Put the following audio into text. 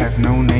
have no name.